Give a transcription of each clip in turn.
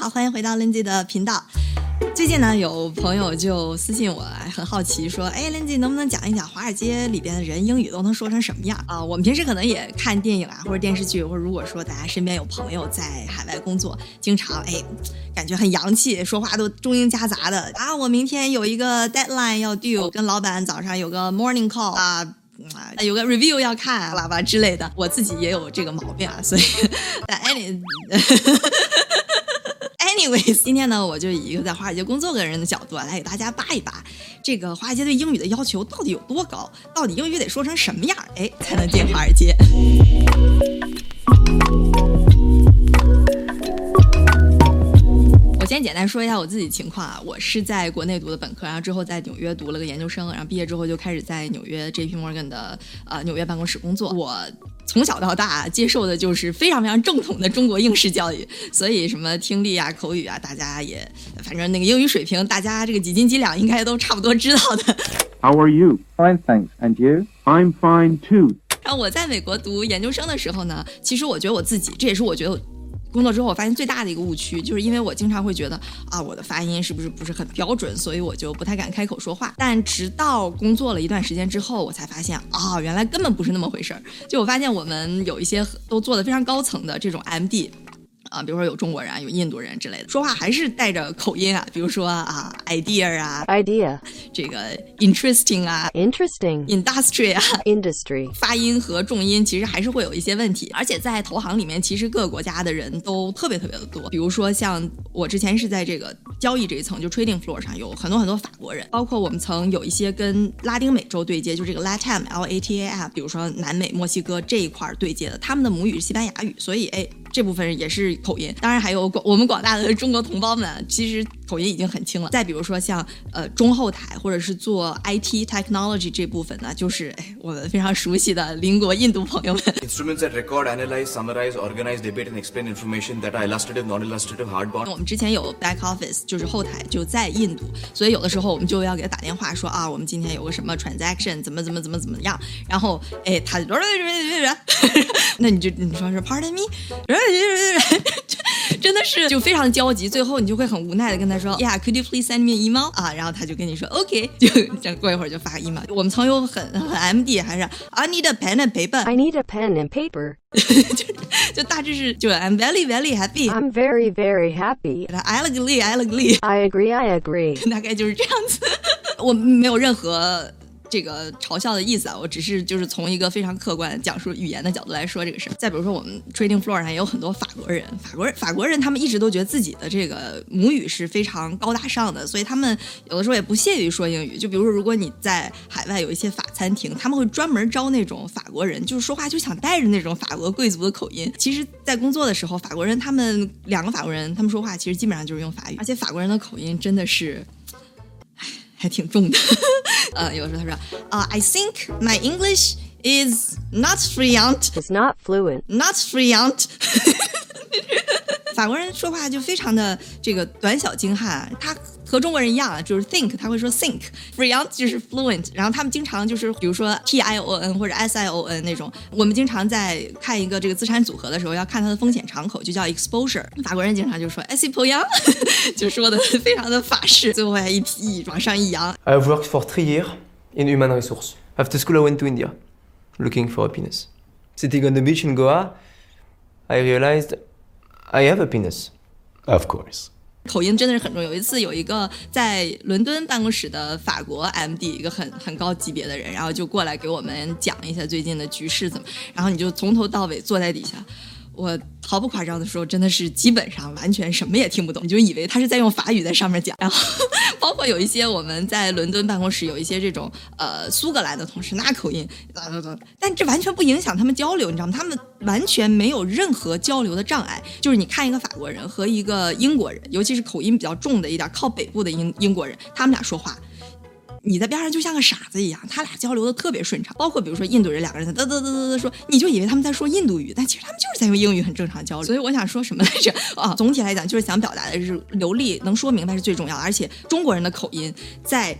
好，欢迎回到 Lindsay 的频道。最近呢，有朋友就私信我，很好奇说：“哎，Lindsay 能不能讲一讲华尔街里边的人英语都能说成什么样啊？”我们平时可能也看电影啊，或者电视剧，或者如果说大家身边有朋友在海外工作，经常哎，感觉很洋气，说话都中英夹杂的啊。我明天有一个 deadline 要 due，跟老板早上有个 morning call 啊，有个 review 要看，啦吧之类的。我自己也有这个毛病啊，所以 但 any。Anyways，今天呢，我就以一个在华尔街工作的人的角度来给大家扒一扒，这个华尔街对英语的要求到底有多高？到底英语得说成什么样，哎，才能进华尔街？先简单说一下我自己情况啊，我是在国内读的本科，然后之后在纽约读了个研究生，然后毕业之后就开始在纽约 J P Morgan 的呃纽约办公室工作。我从小到大接受的就是非常非常正统的中国应试教育，所以什么听力啊、口语啊，大家也反正那个英语水平，大家这个几斤几两应该都差不多知道的。How are you? Fine, thanks. And you? I'm fine too. 然后我在美国读研究生的时候呢，其实我觉得我自己，这也是我觉得。工作之后，我发现最大的一个误区，就是因为我经常会觉得啊，我的发音是不是不是很标准，所以我就不太敢开口说话。但直到工作了一段时间之后，我才发现啊，原来根本不是那么回事儿。就我发现我们有一些都做的非常高层的这种 MD。啊，比如说有中国人啊，有印度人之类的，说话还是带着口音啊。比如说啊，idea 啊，idea，这个 interesting 啊，interesting，industry 啊，industry，发音和重音其实还是会有一些问题。而且在投行里面，其实各个国家的人都特别特别的多。比如说像我之前是在这个交易这一层，就 trading floor 上有很多很多法国人，包括我们曾有一些跟拉丁美洲对接，就这个 Latam，L A T A M，比如说南美、墨西哥这一块对接的，他们的母语是西班牙语，所以哎。这部分也是口音，当然还有广我们广大的中国同胞们，其实口音已经很轻了。再比如说像呃中后台或者是做 IT technology 这部分呢，就是哎我们非常熟悉的邻国印度朋友们。Instruments that record, analyze, summarize, organize, debate, and explain information that are illustrative, non-illustrative, hardbound。我们之前有 back office，就是后台就在印度，所以有的时候我们就要给他打电话说啊，我们今天有个什么 transaction，怎么怎么怎么怎么样，然后哎他，那你就你说是 pardon me。真的是就非常焦急，最后你就会很无奈的跟他说，Yeah，could you please send me email？啊，然后他就跟你说，OK，就这过一会儿就发个 email。我们曾有很很 MD，还是 I need a pen and paper。I need a pen and paper。就就大致是就 I'm very very happy。I'm very very happy。I agree, I agree。I agree, I agree。大概就是这样子，我没有任何。这个嘲笑的意思啊，我只是就是从一个非常客观讲述语言的角度来说这个事儿。再比如说，我们 trading floor 上也有很多法国人，法国人法国人他们一直都觉得自己的这个母语是非常高大上的，所以他们有的时候也不屑于说英语。就比如说，如果你在海外有一些法餐厅，他们会专门招那种法国人，就是说话就想带着那种法国贵族的口音。其实，在工作的时候，法国人他们两个法国人，他们说话其实基本上就是用法语，而且法国人的口音真的是。还挺重的，呃，有时候他说，啊，I think my English is not fluent. It's not fluent. Not fluent. 法国人说话就非常的这个短小精悍，他 和中国人一样，就是 think 他会说 think，fluent 就是 fluent，然后他们经常就是比如说 T I O N 或者 S I O N 那种，我们经常在看一个这个资产组合的时候要看它的风险敞口，就叫 exposure。法国人经常就说 S I P O N，就说的非常的法式，最后还一一往上一扬。I have worked for three years in human resource. After school, I went to India, looking for happiness. Sitting on the beach in Goa, I realized. I have a penis, of course. 口音真的是很重要。有一次，有一个在伦敦办公室的法国 MD，一个很很高级别的人，然后就过来给我们讲一下最近的局势怎么，然后你就从头到尾坐在底下。我毫不夸张的说，真的是基本上完全什么也听不懂，你就以为他是在用法语在上面讲。然后包括有一些我们在伦敦办公室有一些这种呃苏格兰的同事，那口音，但这完全不影响他们交流，你知道吗？他们完全没有任何交流的障碍。就是你看一个法国人和一个英国人，尤其是口音比较重的一点靠北部的英英国人，他们俩说话。你在边上就像个傻子一样，他俩交流的特别顺畅。包括比如说印度人两个人在嘚嘚嘚嘚嘚说，你就以为他们在说印度语，但其实他们就是在用英语很正常交流。所以我想说什么来着？啊，总体来讲就是想表达的是流利能说明白是最重要的，而且中国人的口音在。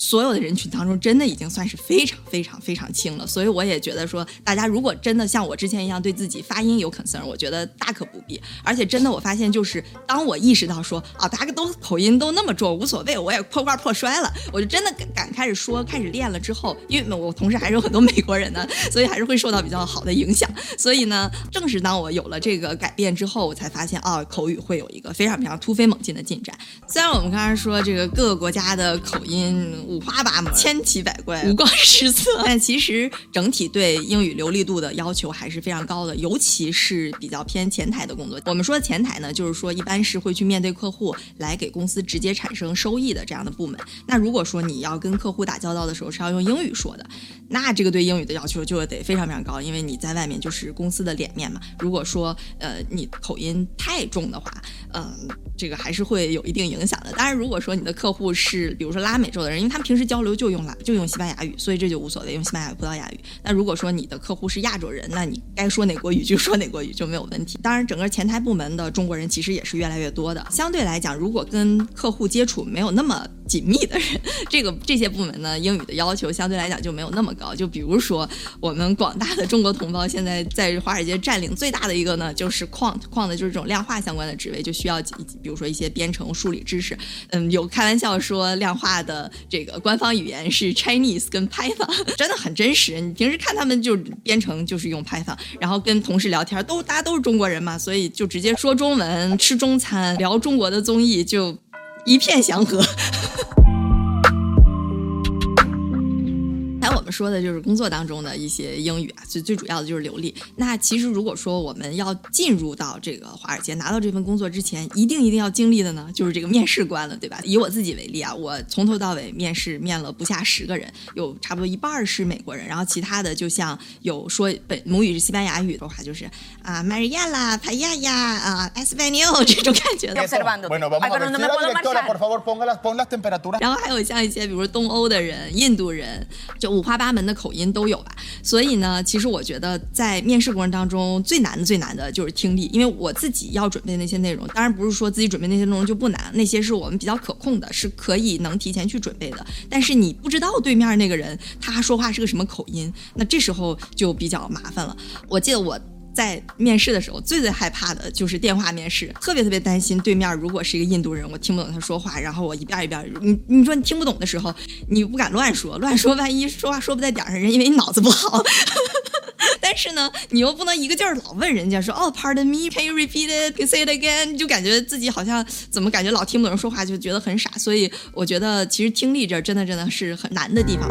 所有的人群当中，真的已经算是非常非常非常轻了。所以我也觉得说，大家如果真的像我之前一样对自己发音有 concern，我觉得大可不必。而且真的，我发现就是当我意识到说啊，大家都口音都那么重，无所谓，我也破罐破摔了，我就真的敢敢开始说，开始练了之后，因为我同时还是有很多美国人呢，所以还是会受到比较好的影响。所以呢，正是当我有了这个改变之后，我才发现啊，口语会有一个非常非常突飞猛进的进展。虽然我们刚才说这个各个国家的口音五花八门、千奇百怪、五光十色，但其实整体对英语流利度的要求还是非常高的，尤其是比较偏前台的工作。我们说的前台呢，就是说一般是会去面对客户，来给公司直接产生收益的这样的部门。那如果说你要跟客户打交道的时候是要用英语说的，那这个对英语的要求就得非常非常高，因为你在外面就是公司的脸面嘛。如果说呃你口音太重的话，嗯、这个还是会有一定影响的。当然，如果说你的客户是比如说拉美洲的人，因为他们平时交流就用拉就用西班牙语，所以这就无所谓，用西班牙语、葡萄牙语。那如果说你的客户是亚洲人，那你该说哪国语就说哪国语就没有问题。当然，整个前台部门的中国人其实也是越来越多的。相对来讲，如果跟客户接触没有那么紧密的人，这个这些部门呢，英语的要求相对来讲就没有那么高。就比如说我们广大的中国同胞，现在在华尔街占领最大的一个呢，就是 quant，quant 的就是这种量化相关的职位，就需要比如说一些编程、数理知识。嗯，有开玩笑说量化的这个官方语言是 Chinese 跟 Python，真的很真实。你平时看他们就编程就是用 Python，然后跟同事聊天都大家都是中国人嘛，所以就直接说中文，吃中餐，聊中国的综艺，就一片祥和。们说的就是工作当中的一些英语啊，最最主要的就是流利。那其实如果说我们要进入到这个华尔街，拿到这份工作之前，一定一定要经历的呢，就是这个面试关了，对吧？以我自己为例啊，我从头到尾面试面了不下十个人，有差不多一半是美国人，然后其他的就像有说本母语是西班牙语的话，就是啊，Maria 啦、帕亚呀、啊、Espanol 这种感觉的。然后还有像一些，比如说东欧的人、印度人，就五花八门的口音都有吧。所以呢，其实我觉得在面试过程当中最难的、最难的就是听力，因为我自己要准备那些内容，当然不是说自己准备那些内容就不难，那些是我们比较可控的，是可以能提前去准备的。但是你不知道对面那个人他说话是个什么口音，那这时候就比较麻烦了。我记得我。在面试的时候，最最害怕的就是电话面试，特别特别担心对面如果是一个印度人，我听不懂他说话，然后我一遍一遍，你你说你听不懂的时候，你不敢乱说，乱说万一说话说不在点上，人以为你脑子不好。但是呢，你又不能一个劲儿老问人家说哦，Pardon me，Can you repeat it，say it again？就感觉自己好像怎么感觉老听不懂人说话，就觉得很傻。所以我觉得其实听力这真的真的是很难的地方。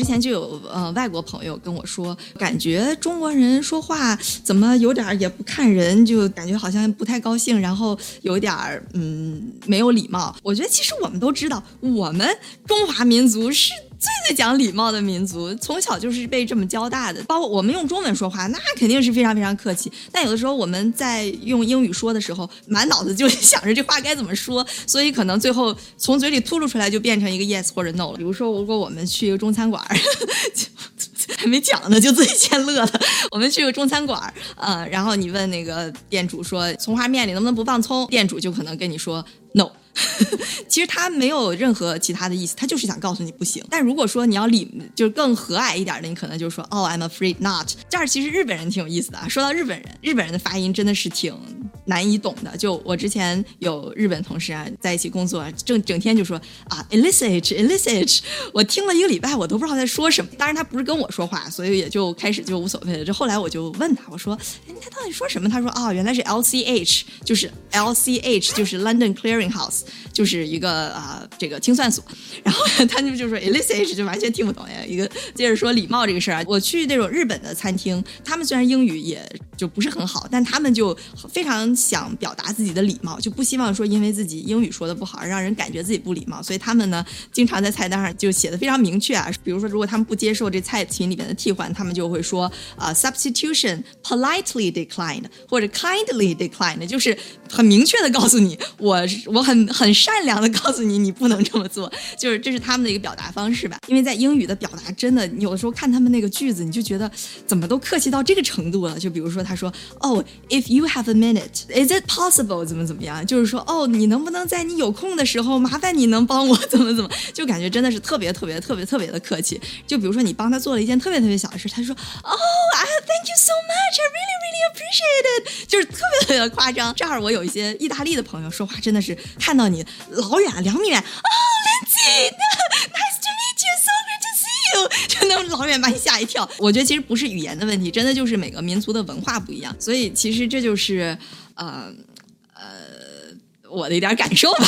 之前就有呃外国朋友跟我说，感觉中国人说话怎么有点也不看人，就感觉好像不太高兴，然后有点儿嗯没有礼貌。我觉得其实我们都知道，我们中华民族是。最讲礼貌的民族，从小就是被这么教大的。包括我们用中文说话，那肯定是非常非常客气。但有的时候我们在用英语说的时候，满脑子就 想着这话该怎么说，所以可能最后从嘴里吐露出来就变成一个 yes 或者 no 了。比如说，如果我们去一个中餐馆儿，还没讲呢，就自己先乐了。我们去个中餐馆儿，呃，然后你问那个店主说葱花面里能不能不放葱，店主就可能跟你说 no。其实他没有任何其他的意思，他就是想告诉你不行。但如果说你要理，就是更和蔼一点的，你可能就说哦、i m afraid not。这儿其实日本人挺有意思的啊。说到日本人，日本人的发音真的是挺难以懂的。就我之前有日本同事啊，在一起工作，整整天就说啊，elicit elicit，我听了一个礼拜，我都不知道在说什么。当然他不是跟我说话，所以也就开始就无所谓了。这后来我就问他，我说，哎，他到底说什么？他说啊、原来是 LCH，就是 LCH，就是 London Clearing House。就是一个啊、这个清算所，然后他就就说 elicit 就完全听不懂呀。一个接着说礼貌这个事儿啊，我去那种日本的餐厅，他们虽然英语也就不是很好，但他们就非常想表达自己的礼貌，就不希望说因为自己英语说的不好而让人感觉自己不礼貌，所以他们呢经常在菜单上就写的非常明确啊，比如说如果他们不接受这菜品里面的替换，他们就会说啊、substitution politely declined 或者 kindly declined，就是很明确的告诉你，我我很很善良的告诉你，你不能这么做，就是这是他们的一个表达方式吧。因为在英语的表达，真的有的时候看他们那个句子，你就觉得怎么都客气到这个程度了。就比如说他说哦，if you have a minute，is it possible？怎么怎么样？就是说哦，你能不能在你有空的时候，麻烦你能帮我怎么怎么？就感觉真的是特别特别特别特别的客气。就比如说你帮他做了一件特别特别小的事，他说哦，I thank you so much，I really really appreciate it，就是特别特别的夸张。这儿我有一些意大利的朋友说话真的是看到你老远两米远，哦，Lindsay，nice to meet you，so great to see you，就那种老远把你吓一跳。我觉得其实不是语言的问题，真的就是每个民族的文化不一样，所以其实这就是呃呃我的一点感受吧。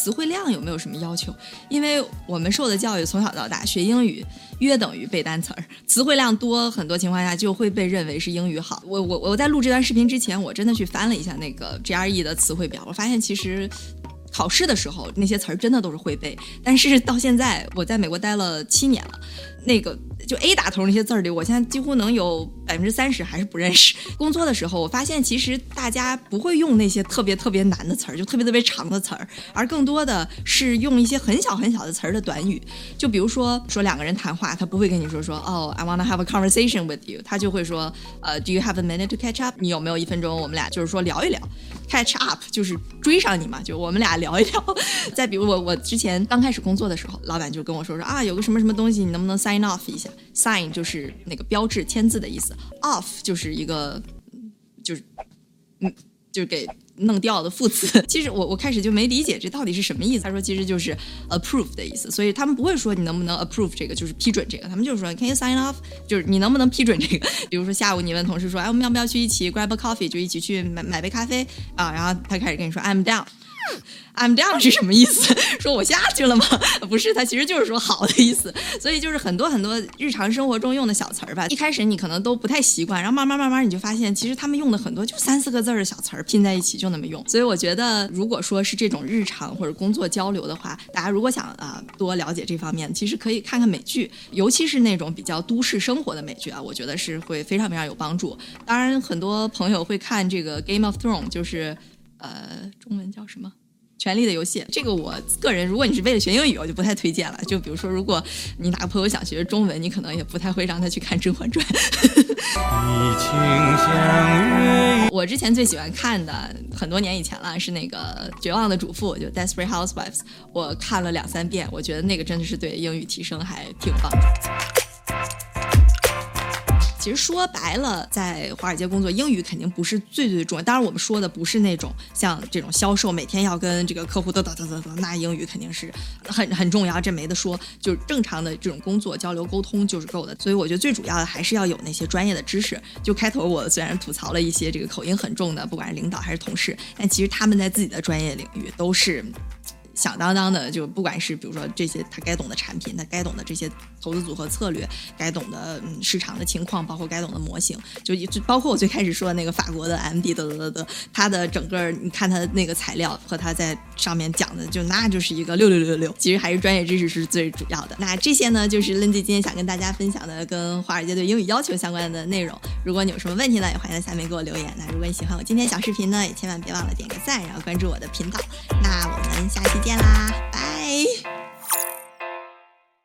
词汇量有没有什么要求？因为我们受的教育从小到大学英语约等于背单词儿，词汇量多，很多情况下就会被认为是英语好。我我我在录这段视频之前，我真的去翻了一下那个 GRE 的词汇表，我发现其实。考试的时候那些词儿真的都是会背，但是到现在我在美国待了七年了，那个就 A 打头那些字儿里，我现在几乎能有 百分之三十还是不认识。工作的时候，我发现其实大家不会用那些特别特别难的词儿，就特别特别长的词儿，而更多的是用一些很小很小的词儿的短语。就比如说说两个人谈话，他不会跟你说说哦，I wanna have a conversation with you，他就会说呃，Do you have a minute to catch up？你有没有一分钟，我们俩就是说聊一聊。catch up 就是追上你嘛，就我们俩聊一聊。再比如我我之前刚开始工作的时候，老板就跟我说说啊，有个什么什么东西，你能不能 sign off 一下？sign 就是那个标志签字的意思，off 就是一个就是嗯就是给弄掉的副词。其实我我开始就没理解这到底是什么意思。他说其实就是 approve 的意思，所以他们不会说你能不能 approve 这个，就是批准这个，他们就是说 can you sign off，就是你能不能批准这个。比如说下午你问同事说，哎，我们要不要去一起 grab a coffee，就一起去买买杯咖啡啊？然后他开始跟你说 I'm down。I'm down 是什么意思？说我下去了吗？不是，它其实就是说好的意思。所以就是很多很多日常生活中用的小词儿吧。一开始你可能都不太习惯，然后慢慢慢慢你就发现，其实他们用的很多就三四个字儿的小词儿拼在一起就那么用。所以我觉得，如果说是这种日常或者工作交流的话，大家如果想啊多了解这方面，其实可以看看美剧，尤其是那种比较都市生活的美剧啊，我觉得是会非常非常有帮助。当然，很多朋友会看这个《Game of Thrones》，就是呃中文叫什么？权力的游戏，这个我个人，如果你是为了学英语，我就不太推荐了。就比如说，如果你哪个朋友想学中文，你可能也不太会让他去看《甄嬛传》。我之前最喜欢看的，很多年以前了，是那个《绝望的主妇》，就《Desperate Housewives》，我看了两三遍，我觉得那个真的是对英语提升还挺棒的。其实说白了，在华尔街工作，英语肯定不是最最重要。当然，我们说的不是那种像这种销售，每天要跟这个客户嘚嘚嘚嘚嘚，那英语肯定是很很重要，这没得说。就是正常的这种工作交流沟通就是够的。所以我觉得最主要的还是要有那些专业的知识。就开头我虽然吐槽了一些这个口音很重的，不管是领导还是同事，但其实他们在自己的专业领域都是。响当当的，就不管是比如说这些他该懂的产品，他该懂的这些投资组合策略，该懂的嗯市场的情况，包括该懂的模型，就就包括我最开始说的那个法国的 MD 得得得得，他的整个你看他那个材料和他在上面讲的，就那就是一个六六六六六，其实还是专业知识是最主要的。那这些呢，就是 Lindy 今天想跟大家分享的跟华尔街对英语要求相关的内容。如果你有什么问题呢，也欢迎在下面给我留言。那如果你喜欢我今天小视频呢，也千万别忘了点个赞，然后关注我的频道。那我们下期见啦，拜。